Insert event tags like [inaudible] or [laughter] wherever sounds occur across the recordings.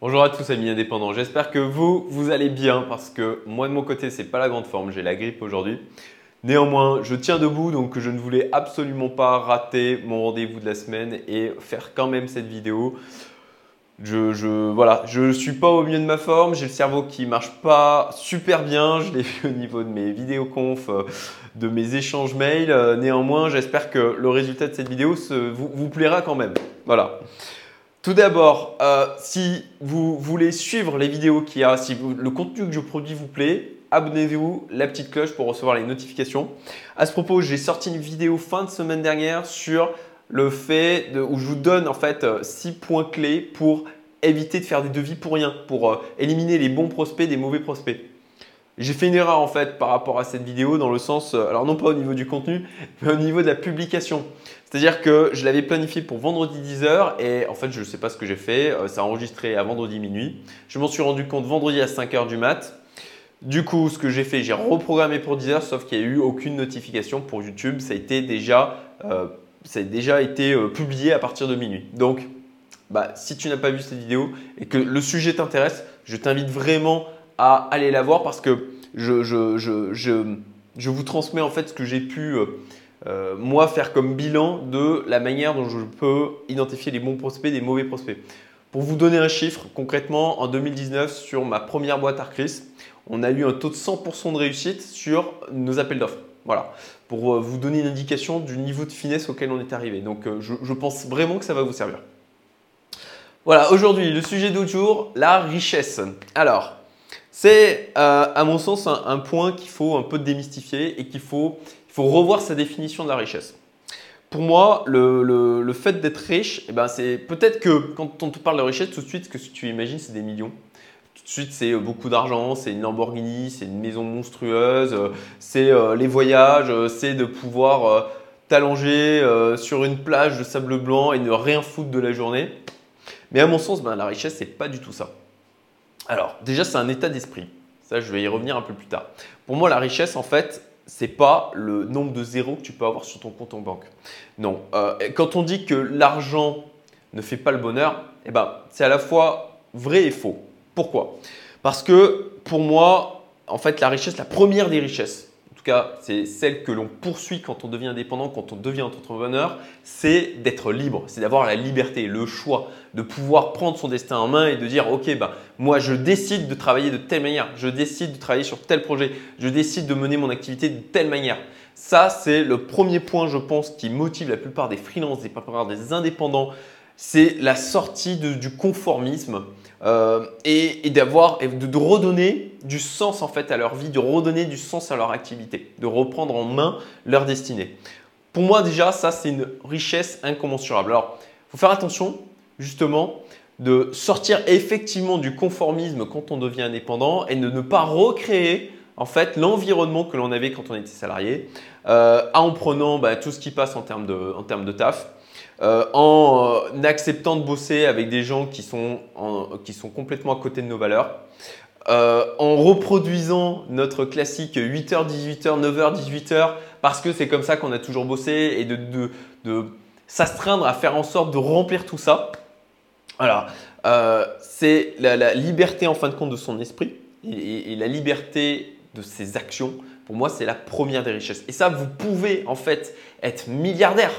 Bonjour à tous amis indépendants, j'espère que vous, vous allez bien parce que moi de mon côté c'est pas la grande forme, j'ai la grippe aujourd'hui. Néanmoins, je tiens debout donc je ne voulais absolument pas rater mon rendez-vous de la semaine et faire quand même cette vidéo. Je, je, voilà, je suis pas au milieu de ma forme, j'ai le cerveau qui marche pas super bien, je l'ai [laughs] vu au niveau de mes vidéoconf, euh, de mes échanges mails. Euh, néanmoins, j'espère que le résultat de cette vidéo vous plaira quand même. Voilà. Tout d'abord, euh, si vous voulez suivre les vidéos qu'il y a, si le contenu que je produis vous plaît, abonnez-vous, la petite cloche pour recevoir les notifications. À ce propos, j'ai sorti une vidéo fin de semaine dernière sur le fait où je vous donne en fait 6 euh, points clés pour éviter de faire des devis pour rien, pour euh, éliminer les bons prospects des mauvais prospects. J'ai fait une erreur en fait par rapport à cette vidéo dans le sens, alors non pas au niveau du contenu, mais au niveau de la publication. C'est-à-dire que je l'avais planifié pour vendredi 10h et en fait, je ne sais pas ce que j'ai fait. Euh, ça a enregistré à vendredi minuit. Je m'en suis rendu compte vendredi à 5h du mat. Du coup, ce que j'ai fait, j'ai reprogrammé pour 10h, sauf qu'il n'y a eu aucune notification pour YouTube. Ça a été déjà, euh, ça a déjà été euh, publié à partir de minuit. Donc, bah, si tu n'as pas vu cette vidéo et que le sujet t'intéresse, je t'invite vraiment à aller la voir parce que je, je, je, je vous transmets en fait ce que j'ai pu moi, faire comme bilan de la manière dont je peux identifier les bons prospects des mauvais prospects. Pour vous donner un chiffre, concrètement, en 2019, sur ma première boîte Arcris, on a eu un taux de 100% de réussite sur nos appels d'offres. Voilà, pour euh, vous donner une indication du niveau de finesse auquel on est arrivé. Donc, euh, je, pense vraiment que ça va vous servir. Voilà, aujourd'hui, le sujet d'autre jour, la richesse. Alors, c'est à mon sens un point qu'il faut un peu démystifier et qu'il faut revoir sa définition de la richesse. Pour moi, le, fait d'être riche, eh ben c'est peut-être que quand on te parle de richesse, tout de suite, ce que tu imagines, c'est des millions. Tout de suite, c'est euh, beaucoup d'argent, c'est une Lamborghini, c'est une maison monstrueuse, euh, c'est euh, les voyages, c'est de pouvoir t'allonger sur une plage de sable blanc et ne rien foutre de la journée. Mais à mon sens, ben, la richesse, c'est pas du tout ça. Alors, déjà, c'est un état d'esprit. Ça, je vais y revenir un peu plus tard. Pour moi, la richesse, en fait, c'est pas le nombre de zéros que tu peux avoir sur ton compte en banque. Non. Euh, quand on dit que l'argent ne fait pas le bonheur, eh ben, c'est à la fois vrai et faux. Pourquoi? Parce que pour moi, en fait, la richesse, la première des richesses, c'est celle que l'on poursuit quand on devient indépendant, quand on devient entrepreneur, c'est d'être libre, c'est d'avoir la liberté, le choix, de pouvoir prendre son destin en main et de dire ok, bah, moi je décide de travailler de telle manière, je décide de travailler sur tel projet, je décide de mener mon activité de telle manière. Ça, c'est le premier point, je pense, qui motive la plupart des freelances, la plupart des indépendants c'est la sortie du conformisme euh, et, d'avoir de, redonner du sens en fait à leur vie, de redonner du sens à leur activité, de reprendre en main leur destinée. Pour moi déjà, ça c'est une richesse incommensurable. Alors, faut faire attention justement de sortir effectivement du conformisme quand on devient indépendant et de ne pas recréer en fait l'environnement que l'on avait quand on était salarié euh, en prenant bah, tout ce qui passe en termes de taf. Euh, en euh, acceptant de bosser avec des gens qui sont, qui sont complètement à côté de nos valeurs, euh, en reproduisant notre classique 8h, 18h, 9h, 18h, parce que c'est comme ça qu'on a toujours bossé, et de, de, s'astreindre à faire en sorte de remplir tout ça. Voilà, c'est la, liberté en fin de compte de son esprit et la liberté de ses actions. Pour moi, c'est la première des richesses. Et ça, vous pouvez en fait être milliardaire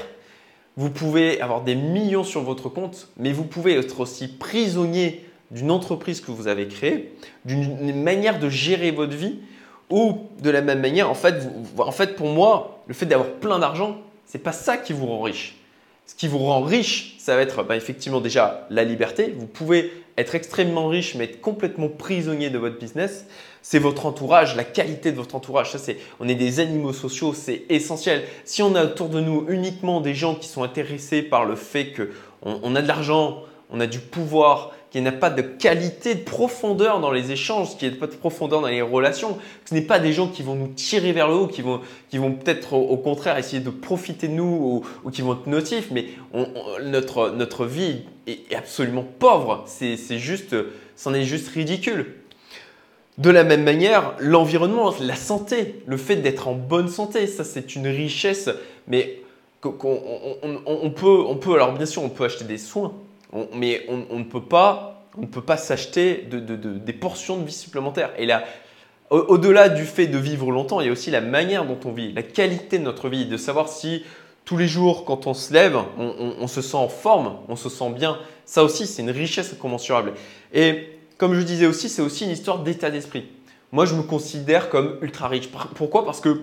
vous pouvez avoir des millions sur votre compte, mais vous pouvez être aussi prisonnier d'une entreprise que vous avez créée, d'une manière de gérer votre vie, ou de la même manière, en fait, pour moi, le fait d'avoir plein d'argent, ce n'est pas ça qui vous rend riche. Ce qui vous rend riche, ça va être bah, effectivement déjà la liberté. Vous pouvez être extrêmement riche, mais être complètement prisonnier de votre business. C'est votre entourage, la qualité de votre entourage. Ça, c'est, on est des animaux sociaux, c'est essentiel. Si on a autour de nous uniquement des gens qui sont intéressés par le fait qu'on on a de l'argent, on a du pouvoir, qu'il n'y a pas de qualité, de profondeur dans les échanges, qu'il n'y a pas de profondeur dans les relations, que ce n'est pas des gens qui vont nous tirer vers le haut, qui vont, qui vont peut-être au, contraire essayer de profiter de nous ou, qui vont être notifs, mais notre, notre vie est absolument pauvre. C'est juste, c'en est juste ridicule. De la même manière, l'environnement, la santé, le fait d'être en bonne santé, ça c'est une richesse, mais on, peut, on alors bien sûr, on peut acheter des soins, mais on, ne peut pas on ne peut pas s'acheter des portions de vie supplémentaires. Et là, au-delà du fait de vivre longtemps, il y a aussi la manière dont on vit, la qualité de notre vie, de savoir si tous les jours, quand on se lève, on, se sent en forme, on se sent bien. Ça aussi, c'est une richesse incommensurable. Et comme je disais aussi, c'est aussi une histoire d'état d'esprit. Moi, je me considère comme ultra riche. Pourquoi? Parce que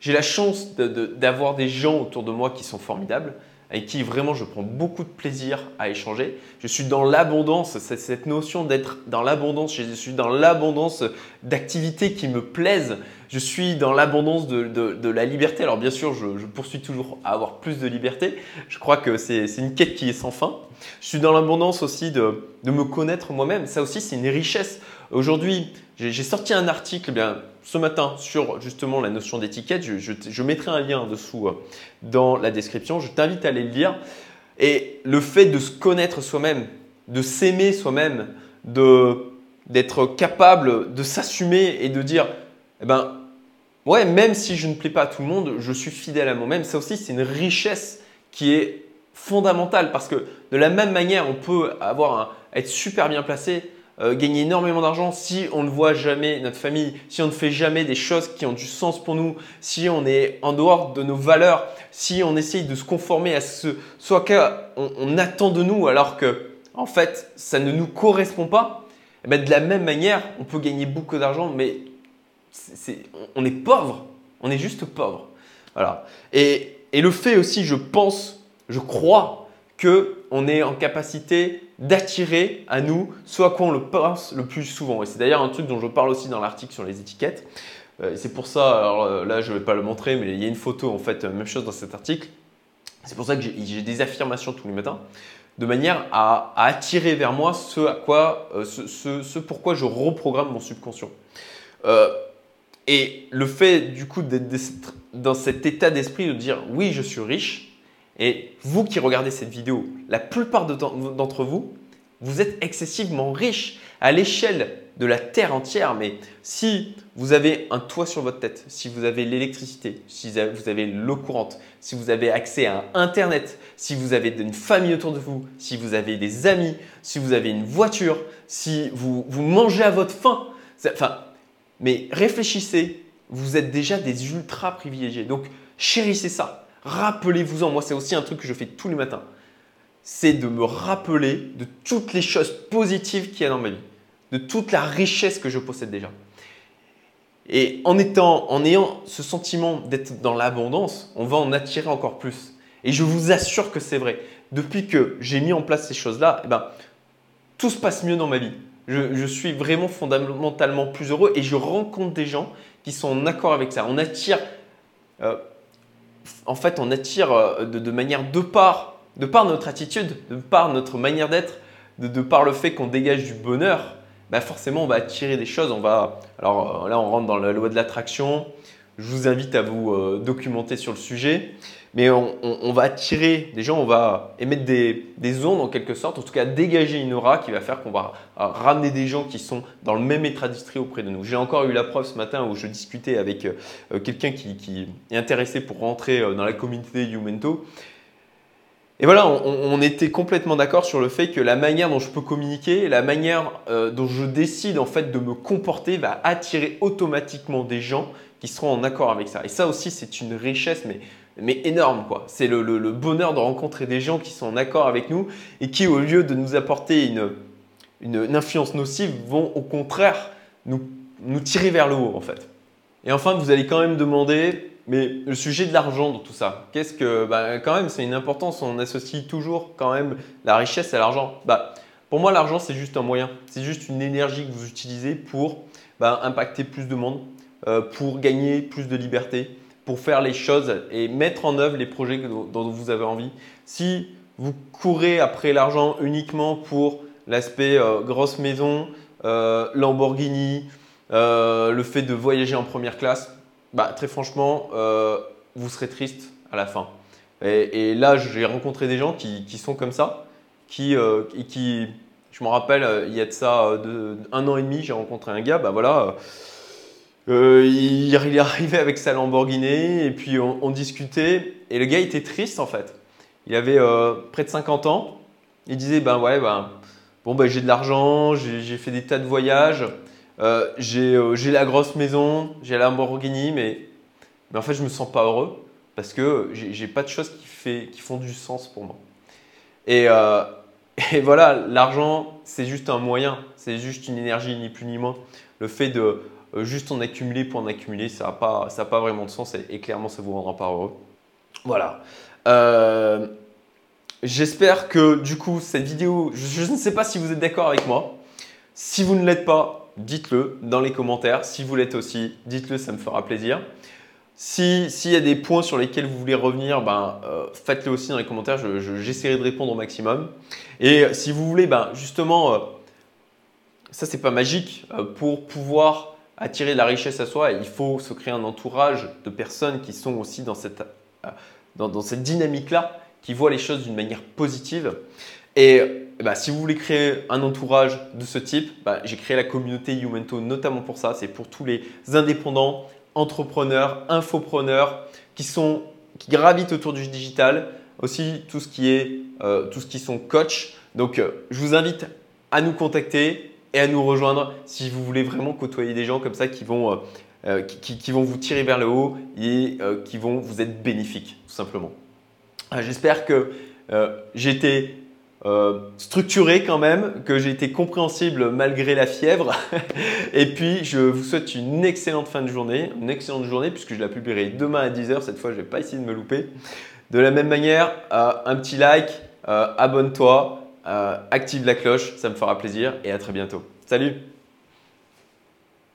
j'ai la chance d'avoir des gens autour de moi qui sont formidables avec qui vraiment je prends beaucoup de plaisir à échanger. Je suis dans l'abondance, cette notion d'être dans l'abondance, je suis dans l'abondance d'activités qui me plaisent, je suis dans l'abondance de, la liberté. Alors bien sûr, je, poursuis toujours à avoir plus de liberté, je crois que c'est une quête qui est sans fin. Je suis dans l'abondance aussi de, me connaître moi-même, ça aussi c'est une richesse. Aujourd'hui, j'ai sorti un article, eh bien, ce matin sur justement la notion d'étiquette. Je, mettrai un lien dessous euh, dans la description. Je t'invite à aller le lire. Et le fait de se connaître soi-même, de s'aimer soi-même, d'être capable de s'assumer et de dire, eh ben, ouais, même si je ne plais pas à tout le monde, je suis fidèle à moi-même. Ça aussi, c'est une richesse qui est fondamentale parce que de la même manière, on peut avoir être super bien placé, euh, gagner énormément d'argent si on ne voit jamais notre famille, si on ne fait jamais des choses qui ont du sens pour nous, si on est en dehors de nos valeurs, si on essaye de se conformer à ce soit qu'on on attend de nous alors que en fait ça ne nous correspond pas, eh ben, de la même manière on peut gagner beaucoup d'argent mais on est pauvre, on est juste pauvre. Voilà. Et, et le fait aussi, je pense, je crois que on est en capacité d'attirer à nous ce à quoi on le pense le plus souvent. Et c'est d'ailleurs un truc dont je parle aussi dans l'article sur les étiquettes. Euh, c'est pour ça, alors euh, là je ne vais pas le montrer, mais il y a une photo en fait, même chose dans cet article. C'est pour ça que j'ai des affirmations tous les matins, de manière à, attirer vers moi ce à quoi, euh, ce, pourquoi je reprogramme mon subconscient. et le fait du coup d'être dans cet état d'esprit de dire oui je suis riche, et vous qui regardez cette vidéo, la plupart d'entre vous, vous êtes excessivement riche à l'échelle de la Terre entière. Mais si vous avez un toit sur votre tête, si vous avez l'électricité, si vous avez l'eau courante, si vous avez accès à Internet, si vous avez une famille autour de vous, si vous avez des amis, si vous avez une voiture, si vous, mangez à votre faim, enfin, mais réfléchissez, vous êtes déjà des ultra privilégiés. Donc, chérissez ça. Rappelez-vous-en, moi c'est aussi un truc que je fais tous les matins. C'est de me rappeler de toutes les choses positives qu'il y a dans ma vie, de toute la richesse que je possède déjà. Et en, étant, en ayant ce sentiment d'être dans l'abondance, on va en attirer encore plus. Et je vous assure que c'est vrai. Depuis que j'ai mis en place ces choses-là, eh ben, tout se passe mieux dans ma vie. Je, suis vraiment fondamentalement plus heureux et je rencontre des gens qui sont en accord avec ça. On attire euh, en fait, on attire euh, de, manière de part, de par notre attitude, de par notre manière d'être, de, par le fait qu'on dégage du bonheur, bah forcément, on va attirer des choses. On va, alors euh, là, on rentre dans la loi de l'attraction. Je vous invite à vous euh, documenter sur le sujet. Mais on, va attirer des gens, on va émettre des, ondes en quelque sorte, en tout cas dégager une aura qui va faire qu'on va ramener des gens qui sont dans le même état d'esprit auprès de nous. J'ai encore eu la preuve ce matin où je discutais avec euh, quelqu'un qui, est intéressé pour rentrer dans la communauté Youmento. Et voilà, on, était complètement d'accord sur le fait que la manière dont je peux communiquer, la manière dont je décide en fait de me comporter va attirer automatiquement des gens qui seront en accord avec ça. Et ça aussi, c'est une richesse, mais, mais énorme. quoi. C'est le, le, bonheur de rencontrer des gens qui sont en accord avec nous et qui, au lieu de nous apporter une, une, influence nocive, vont au contraire nous, nous tirer vers le haut, en fait. Et enfin, vous allez quand même demander, mais le sujet de l'argent dans tout ça, qu'est-ce que, bah, quand même, c'est une importance. On associe toujours quand même la richesse à l'argent. Bah, pour moi, l'argent, c'est juste un moyen. C'est juste une énergie que vous utilisez pour bah, impacter plus de monde, pour gagner plus de liberté, pour faire les choses et mettre en œuvre les projets dont vous avez envie. Si vous courez après l'argent uniquement pour l'aspect euh, grosse maison, euh, Lamborghini, le fait de voyager en première classe, bah, très franchement, vous serez triste à la fin. Et, là, j'ai rencontré des gens qui, sont comme ça, qui, qui je me rappelle, il y a de ça un an et demi, j'ai rencontré un gars, bah voilà euh, il, est arrivé avec sa Lamborghini et puis on, discutait et le gars était triste en fait. Il avait euh, près de 50 ans. Il disait ben ouais ben bon, ben, j'ai de l'argent, j'ai fait des tas de voyages, euh, j'ai la grosse maison, j'ai la Lamborghini, mais, mais en fait, je me sens pas heureux parce que j'ai pas de choses qui, fait, qui font du sens pour moi. Et, [laughs] et voilà, l'argent, c'est juste un moyen, c'est juste une énergie, ni plus ni moins. Le fait de juste en accumuler pour en accumuler, ça n'a pas, vraiment de sens et, clairement, ça ne vous rendra pas heureux. Voilà. Euh, j'espère que du coup, cette vidéo, je, ne sais pas si vous êtes d'accord avec moi. Si vous ne l'êtes pas, dites-le dans les commentaires. Si vous l'êtes aussi, dites-le, ça me fera plaisir. S'il y a des points sur lesquels vous voulez revenir, ben, euh, faites-le aussi dans les commentaires. J'essaierai de répondre au maximum. Et si vous voulez, ben, justement, euh, ça c'est pas magique, pour pouvoir attirer la richesse à soi, il faut se créer un entourage de personnes qui sont aussi dans cette, dynamique-là, qui voient les choses d'une manière positive. Et bah, si vous voulez créer un entourage de ce type, bah, j'ai créé la communauté Youmento notamment pour ça. C'est pour tous les indépendants, entrepreneurs, infopreneurs qui, sont, gravitent autour du digital, aussi tout ce qui est euh, tout ce qui sont coach. Donc, euh, je vous invite à nous contacter et à nous rejoindre si vous voulez vraiment côtoyer des gens comme ça qui vont, euh, euh, qui, vont vous tirer vers le haut et euh, qui vont vous être bénéfiques, tout simplement. J'espère que j'ai été structuré quand même, que j'ai été compréhensible malgré la fièvre. [laughs] et puis, je vous souhaite une excellente fin de journée, une excellente journée puisque je la publierai demain à 10h. Cette fois, je ne vais pas essayer de me louper. De la même manière, un petit like, abonne-toi. Euh, active la cloche, ça me fera plaisir et à très bientôt. Salut